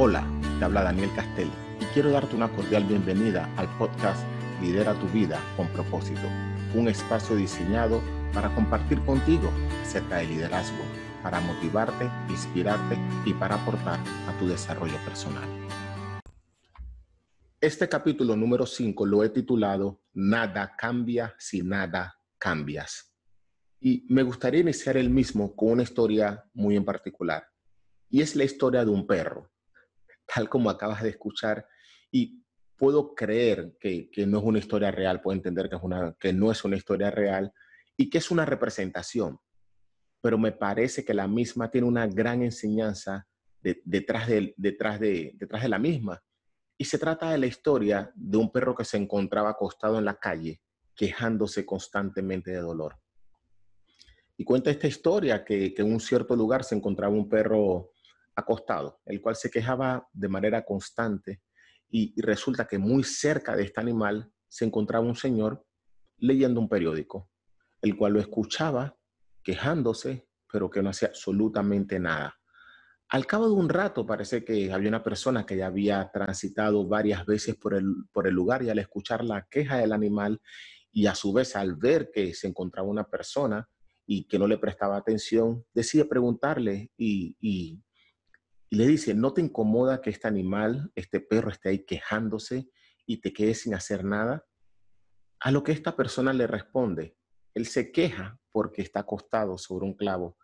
Hola, te habla Daniel Castelli y quiero darte una cordial bienvenida al podcast Lidera tu vida con propósito, un espacio diseñado para compartir contigo acerca de liderazgo, para motivarte, inspirarte y para aportar a tu desarrollo personal. Este capítulo número 5 lo he titulado Nada cambia si nada cambias. Y me gustaría iniciar el mismo con una historia muy en particular. Y es la historia de un perro como acabas de escuchar, y puedo creer que, no es una historia real, puedo entender que, es una, que no es una historia real y que es una representación, pero me parece que la misma tiene una gran enseñanza detrás, de, detrás, de, detrás de la misma. Y se trata de la historia de un perro que se encontraba acostado en la calle, quejándose constantemente de dolor. Y cuenta esta historia que en un cierto lugar se encontraba un perro acostado, el cual se quejaba de manera constante y, resulta que muy cerca de este animal se encontraba un señor leyendo un periódico, el cual lo escuchaba quejándose, pero que no hacía absolutamente nada. Al cabo de un rato parece que había una persona que ya había transitado varias veces por el, por el lugar y al escuchar la queja del animal y a su vez al ver que se encontraba una persona y que no le prestaba atención, decide preguntarle y, y le dice, ¿no te incomoda que este animal, este perro esté ahí quejándose y te quede sin hacer nada? A lo que esta persona le responde, él se queja porque está acostado sobre un clavo,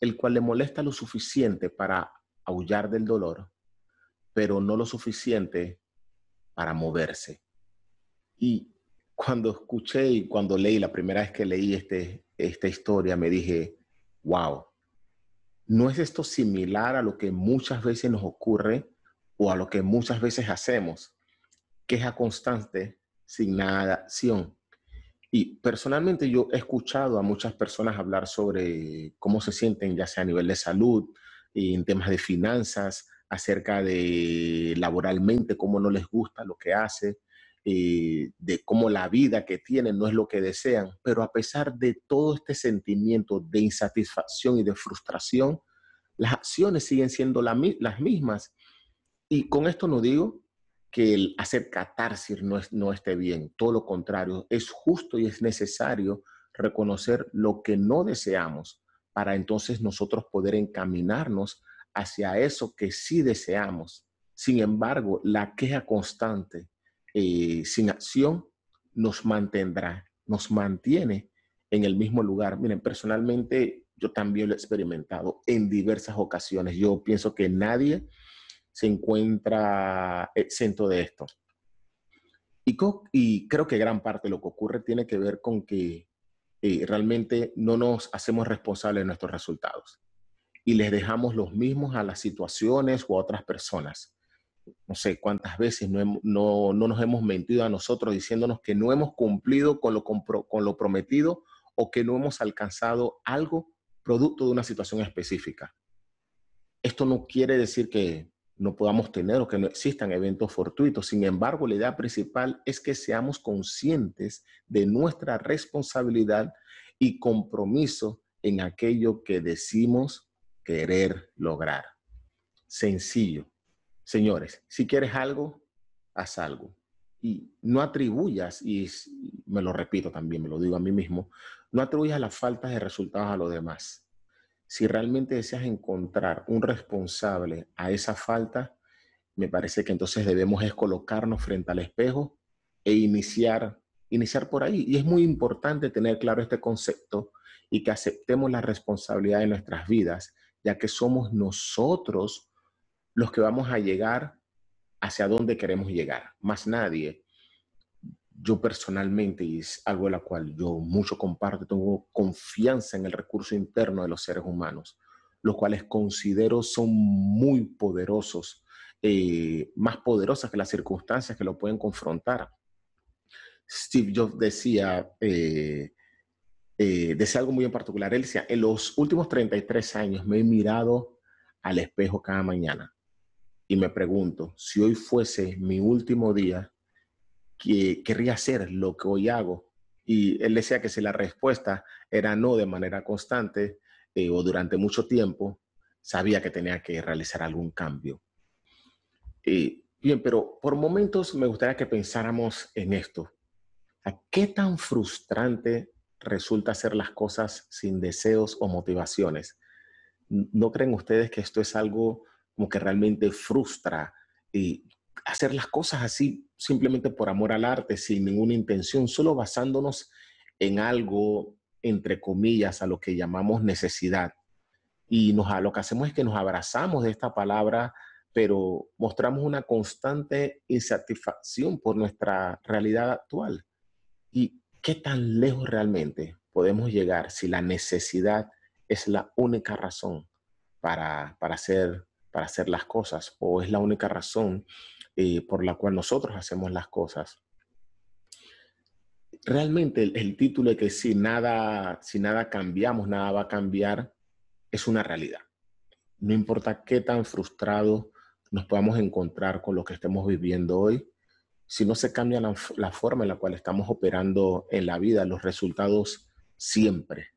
el cual le molesta lo suficiente para aullar del dolor, pero no lo suficiente para moverse. Y cuando escuché y cuando leí, la primera vez que leí este, esta historia, me dije, wow, ¿No es esto similar a lo que muchas veces nos ocurre o a lo que muchas veces hacemos? Queja constante sin nada acción. Y personalmente yo he escuchado a muchas personas hablar sobre cómo se sienten, ya sea a nivel de salud, en temas de finanzas, acerca de laboralmente, cómo no les gusta lo que hace, de cómo la vida que tienen no es lo que desean, pero a pesar de todo este sentimiento de insatisfacción y de frustración, las acciones siguen siendo las mismas. Y con esto no digo que el hacer catarsis no, no esté bien, todo lo contrario, es justo y es necesario reconocer lo que no deseamos para entonces nosotros poder encaminarnos hacia eso que sí deseamos. Sin embargo, la queja constante eh, sin acción nos mantendrá, nos mantiene en el mismo lugar. Miren, personalmente yo también lo he experimentado en diversas ocasiones. Yo pienso que nadie se encuentra exento de esto. Y, y creo que gran parte de lo que ocurre tiene que ver con que eh, realmente no nos hacemos responsables de nuestros resultados y les dejamos los mismos a las situaciones o a otras personas. No sé cuántas veces no, no, no nos hemos mentido a nosotros diciéndonos que no hemos cumplido con lo, con lo prometido o que no hemos alcanzado algo producto de una situación específica. Esto no quiere decir que no podamos tener o que no existan eventos fortuitos. Sin embargo, la idea principal es que seamos conscientes de nuestra responsabilidad y compromiso en aquello que decimos querer lograr. Sencillo. Señores, si quieres algo, haz algo. Y no atribuyas, y me lo repito también, me lo digo a mí mismo, no atribuyas las faltas de resultados a los demás. Si realmente deseas encontrar un responsable a esa falta, me parece que entonces debemos es colocarnos frente al espejo e iniciar, iniciar por ahí. Y es muy importante tener claro este concepto y que aceptemos la responsabilidad de nuestras vidas, ya que somos nosotros los que vamos a llegar hacia donde queremos llegar, más nadie yo personalmente, y es algo de la cual yo mucho comparto, tengo confianza en el recurso interno de los seres humanos, los cuales considero son muy poderosos, eh, más poderosas que las circunstancias que lo pueden confrontar. Steve Jobs decía, eh, eh, decía algo muy en particular, él decía, en los últimos 33 años me he mirado al espejo cada mañana y me pregunto, si hoy fuese mi último día, que querría hacer lo que hoy hago. Y él decía que si la respuesta era no de manera constante eh, o durante mucho tiempo, sabía que tenía que realizar algún cambio. Eh, bien, pero por momentos me gustaría que pensáramos en esto. ¿A qué tan frustrante resulta hacer las cosas sin deseos o motivaciones? ¿No creen ustedes que esto es algo como que realmente frustra y hacer las cosas así simplemente por amor al arte, sin ninguna intención, solo basándonos en algo, entre comillas, a lo que llamamos necesidad? Y nos, lo que hacemos es que nos abrazamos de esta palabra, pero mostramos una constante insatisfacción por nuestra realidad actual. ¿Y qué tan lejos realmente podemos llegar si la necesidad es la única razón para, para, hacer, para hacer las cosas o es la única razón eh, por la cual nosotros hacemos las cosas? Realmente el, título de que si nada, si nada cambiamos, nada va a cambiar, es una realidad. No importa qué tan frustrado nos podamos encontrar con lo que estemos viviendo hoy, si no se cambia la, forma en la cual estamos operando en la vida, los resultados siempre,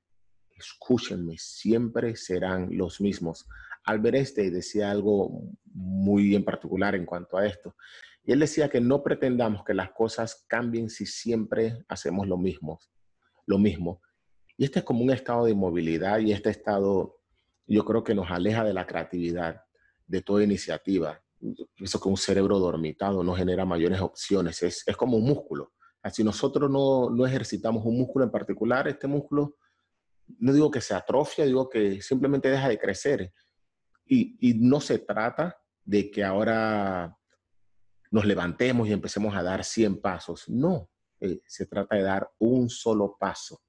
escúchenme, siempre serán los mismos. Albert Einstein decía algo muy en particular en cuanto a esto. Y él decía que no pretendamos que las cosas cambien si siempre hacemos lo mismo. Lo mismo. Y este es como un estado de inmovilidad y este estado yo creo que nos aleja de la creatividad, de toda iniciativa. Eso que un cerebro dormitado no genera mayores opciones, es, es como un músculo. Si nosotros no, no ejercitamos un músculo en particular, este músculo, no digo que se atrofia, digo que simplemente deja de crecer. Y, no se trata de que ahora nos levantemos y empecemos a dar 100 pasos. No, eh, se trata de dar un solo paso.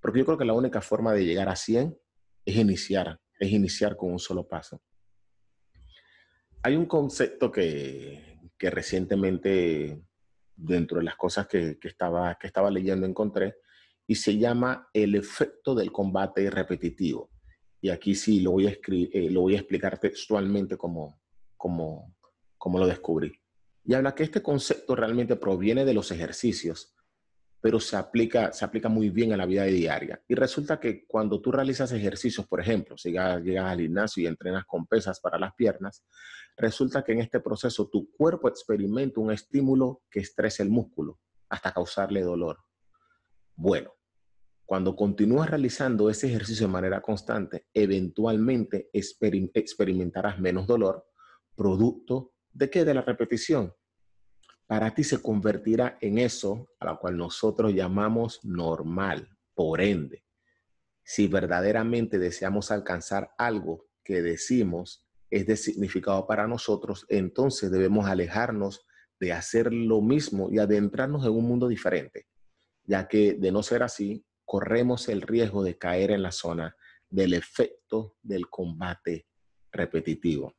Porque yo creo que la única forma de llegar a 100 es iniciar es iniciar con un solo paso. Hay un concepto que, recientemente, dentro de las cosas que, estaba, que estaba leyendo, encontré, y se llama el efecto del combate repetitivo. Y aquí sí lo voy a, eh, explicar textualmente como, como, como lo descubrí. Y habla que este concepto realmente proviene de los ejercicios pero se aplica, se aplica muy bien a la vida diaria. Y resulta que cuando tú realizas ejercicios, por ejemplo, si llegas, al gimnasio y entrenas con pesas para las piernas, resulta que en este proceso tu cuerpo experimenta un estímulo que estresa el músculo hasta causarle dolor. Bueno, cuando continúas realizando ese ejercicio de manera constante, eventualmente experimentarás menos dolor, producto de qué? De la repetición para ti se convertirá en eso a lo cual nosotros llamamos normal. Por ende, si verdaderamente deseamos alcanzar algo que decimos es de significado para nosotros, entonces debemos alejarnos de hacer lo mismo y adentrarnos en un mundo diferente, ya que de no ser así, corremos el riesgo de caer en la zona del efecto del combate repetitivo.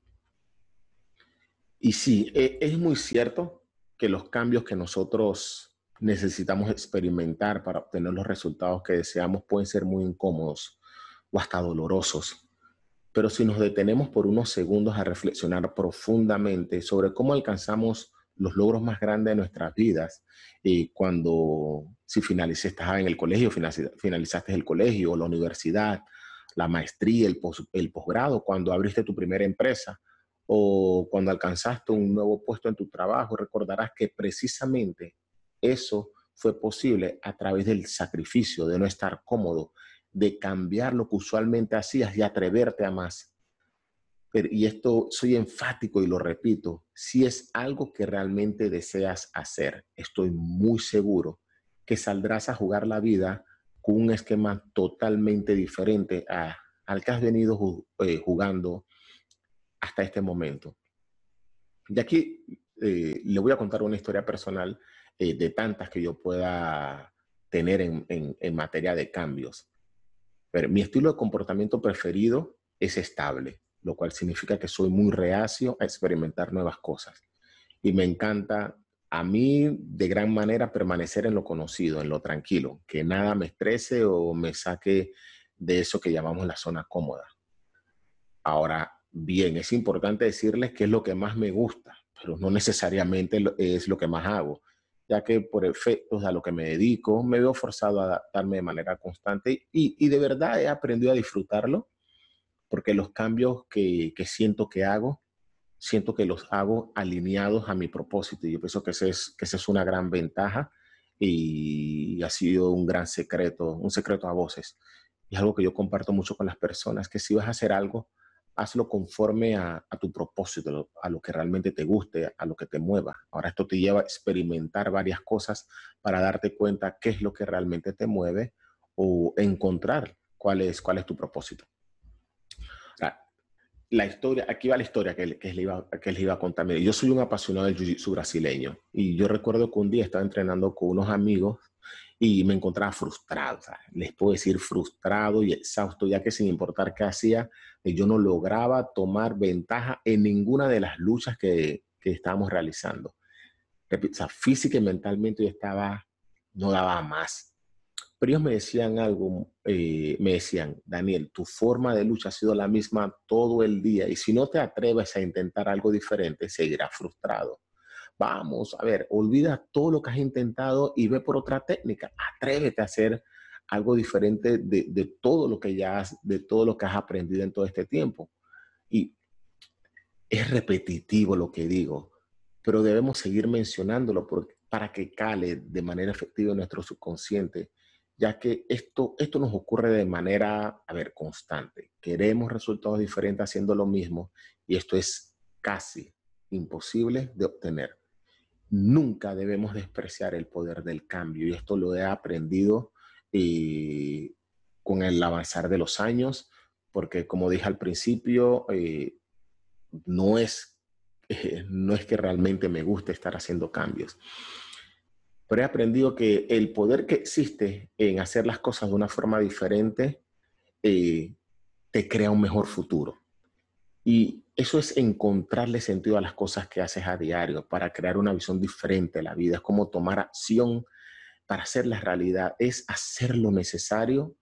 Y sí, e, es muy cierto que los cambios que nosotros necesitamos experimentar para obtener los resultados que deseamos pueden ser muy incómodos o hasta dolorosos. Pero si nos detenemos por unos segundos a reflexionar profundamente sobre cómo alcanzamos los logros más grandes de nuestras vidas, y cuando si finalizaste en el colegio, finalizaste el colegio o la universidad, la maestría, el, posgrado, cuando abriste tu primera empresa, o cuando alcanzaste un nuevo puesto en tu trabajo, recordarás que precisamente eso fue posible a través del sacrificio, de no estar cómodo, de cambiar lo que usualmente hacías y atreverte a más. Y esto soy enfático y lo repito, si es algo que realmente deseas hacer, estoy muy seguro que saldrás a jugar la vida con un esquema totalmente diferente al que has venido eh, jugando hasta este momento. Y aquí eh, le voy a contar una historia personal eh, de tantas que yo pueda tener en, en, materia de cambios. Pero mi estilo de comportamiento preferido es estable, lo cual significa que soy muy reacio a experimentar nuevas cosas. Y me encanta a mí de gran manera permanecer en lo conocido, en lo tranquilo, que nada me estrese o me saque de eso que llamamos la zona cómoda. Ahora, bien, es importante decirles qué es lo que más me gusta, pero no necesariamente es lo que más hago, ya que por efectos a lo que me dedico, me veo forzado a adaptarme de manera constante y, de verdad he aprendido a disfrutarlo, porque los cambios que, siento que hago siento que los hago alineados a mi propósito y yo pienso que, ese es, que esa es una gran ventaja y ha sido un gran secreto, un secreto a voces. Y es algo que yo comparto mucho con las personas, que si vas a hacer algo, hazlo conforme a, tu propósito, a lo que realmente te guste, a lo que te mueva. Ahora esto te lleva a experimentar varias cosas para darte cuenta qué es lo que realmente te mueve o encontrar cuál es, cuál es tu propósito. La historia, aquí va la historia que, que, les iba, que les iba a contar. Yo soy un apasionado del jiu-jitsu brasileño y yo recuerdo que un día estaba entrenando con unos amigos y me encontraba frustrado, les puedo decir frustrado y exhausto, ya que sin importar qué hacía, eh, yo no lograba tomar ventaja en ninguna de las luchas que, que estábamos realizando. O física y mentalmente yo estaba, no daba más. Ellos me decían algo, eh, me decían, Daniel, tu forma de lucha ha sido la misma todo el día y si no te atreves a intentar algo diferente, seguirás frustrado. Vamos, a ver, olvida todo lo que has intentado y ve por otra técnica. Atrévete a hacer algo diferente de, todo lo que ya has, de todo lo que has aprendido en todo este tiempo. Y es repetitivo lo que digo, pero debemos seguir mencionándolo para que cale de manera efectiva en nuestro subconsciente, ya que esto, esto nos ocurre de manera, a ver, constante. Queremos resultados diferentes haciendo lo mismo y esto es casi imposible de obtener nunca debemos despreciar el poder del cambio. Y esto lo he aprendido eh, con el avanzar de los años, porque como dije al principio, eh, no, es, no es que realmente me guste estar haciendo cambios. Pero he aprendido que el poder que existe en hacer las cosas de una forma diferente eh, te crea un mejor futuro. Y eso es encontrarle sentido a las cosas que haces a diario para crear una visión diferente de la vida. Es como tomar acción para hacer la realidad. Es hacer lo necesario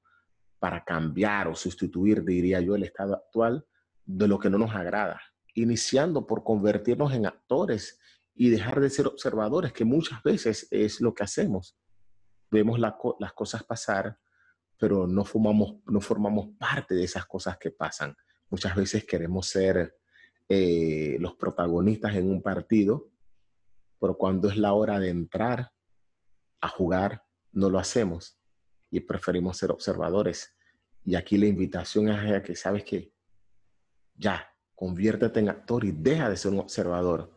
para cambiar o sustituir, diría yo, el estado actual de lo que no nos agrada. Iniciando por convertirnos en actores y dejar de ser observadores, que muchas veces es lo que hacemos. Vemos las cosas pasar, pero no formamos, no formamos parte de esas cosas que pasan. Muchas veces queremos ser eh, los protagonistas en un partido, pero cuando es la hora de entrar a jugar, no lo hacemos y preferimos ser observadores. Y aquí la invitación es a que sabes que ya, conviértete en actor y deja de ser un observador.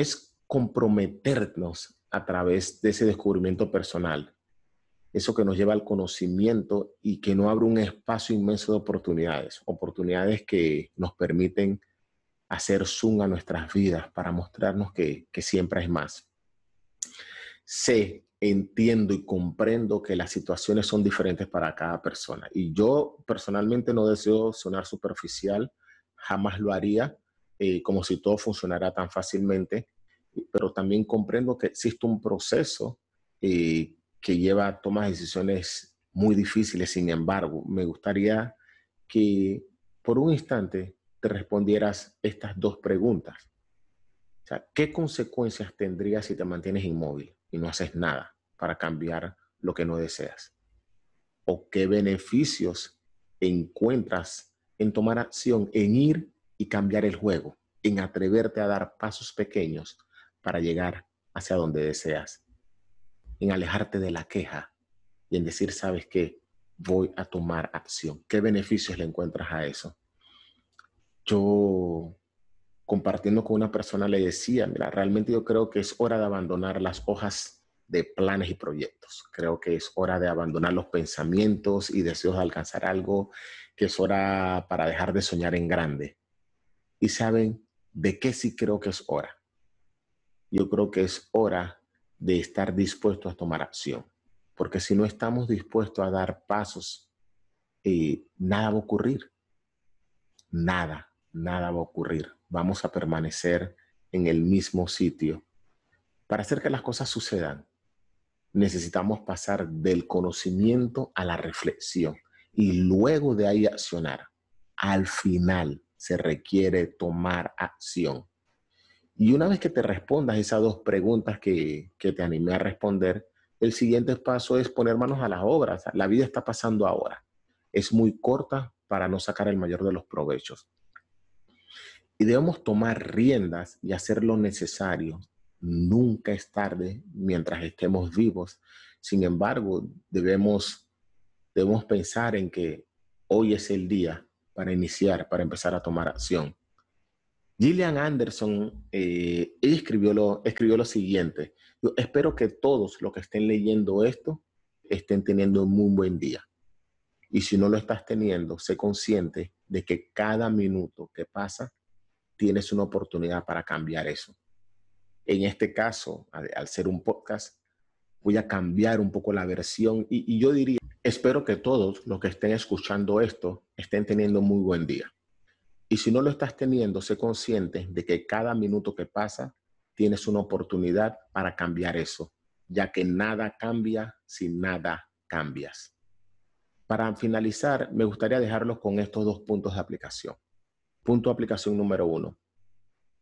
Es comprometernos a través de ese descubrimiento personal, eso que nos lleva al conocimiento y que no abre un espacio inmenso de oportunidades, oportunidades que nos permiten hacer zoom a nuestras vidas para mostrarnos que, siempre hay más. Sé, entiendo y comprendo que las situaciones son diferentes para cada persona. Y yo personalmente no deseo sonar superficial, jamás lo haría, eh, como si todo funcionara tan fácilmente, pero también comprendo que existe un proceso eh, que lleva a tomar decisiones muy difíciles. Sin embargo, me gustaría que por un instante te respondieras estas dos preguntas. ¿qué consecuencias tendrías si te mantienes inmóvil y no haces nada para cambiar lo que no deseas? ¿O qué beneficios encuentras en tomar acción, en ir y cambiar el juego, en atreverte a dar pasos pequeños para llegar hacia donde deseas? En alejarte de la queja y en decir, ¿sabes qué? Voy a tomar acción. ¿Qué beneficios le encuentras a eso? yo compartiendo con una persona le decía, mira, realmente yo creo que es hora de abandonar las hojas de planes y proyectos. Creo que es hora de abandonar los pensamientos y deseos de alcanzar algo, que es hora para dejar de soñar en grande. Y saben de qué sí creo que es hora. Yo creo que es hora de estar dispuestos a tomar acción. Porque si no estamos dispuestos a dar pasos, eh, nada va a ocurrir. Nada nada va a ocurrir. Vamos a permanecer en el mismo sitio. Para hacer que las cosas sucedan, necesitamos pasar del conocimiento a la reflexión y luego de ahí accionar. Al final se requiere tomar acción. Y una vez que te respondas esas dos preguntas que, que te animé a responder, el siguiente paso es poner manos a las obras. La vida está pasando ahora. Es muy corta para no sacar el mayor de los provechos. Y debemos tomar riendas y hacer lo necesario. Nunca es tarde mientras estemos vivos. Sin embargo, debemos, debemos pensar en que hoy es el día para iniciar, para empezar a tomar acción. Gillian Anderson, eh, escribió, lo, siguiente. Espero que todos los que estén leyendo esto estén teniendo un muy buen día. Y si no lo estás teniendo, sé consciente de que cada minuto que pasa tienes una oportunidad para cambiar eso. En este caso, al, ser un podcast, voy a cambiar un poco la versión y yo diría, espero que todos los que estén escuchando esto estén teniendo un muy buen día. Y si no lo estás teniendo, sé consciente de que cada minuto que pasa tienes una oportunidad para cambiar eso, ya que nada cambia si nada cambias. Para finalizar, me gustaría dejarlos con estos dos puntos de aplicación. Punto de aplicación número uno.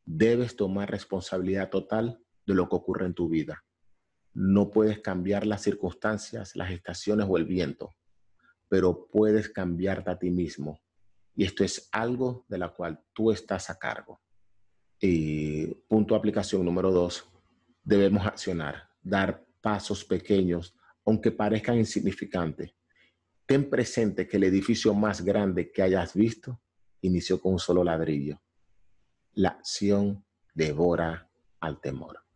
Debes tomar responsabilidad total de lo que ocurre en tu vida. No puedes cambiar las circunstancias, las estaciones o el viento, pero puedes cambiarte a ti mismo. Y esto es algo de la cual tú estás a cargo. Y punto de aplicación número dos. Debemos accionar, dar pasos pequeños, aunque parezcan insignificantes. Ten presente que el edificio más grande que hayas visto inició con un solo ladrillo. La acción devora al temor.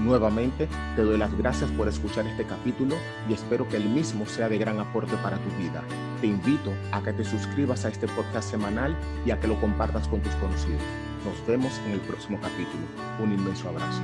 Nuevamente, te doy las gracias por escuchar este capítulo y espero que el mismo sea de gran aporte para tu vida. Te invito a que te suscribas a este podcast semanal y a que lo compartas con tus conocidos. Nos vemos en el próximo capítulo. Un inmenso abrazo.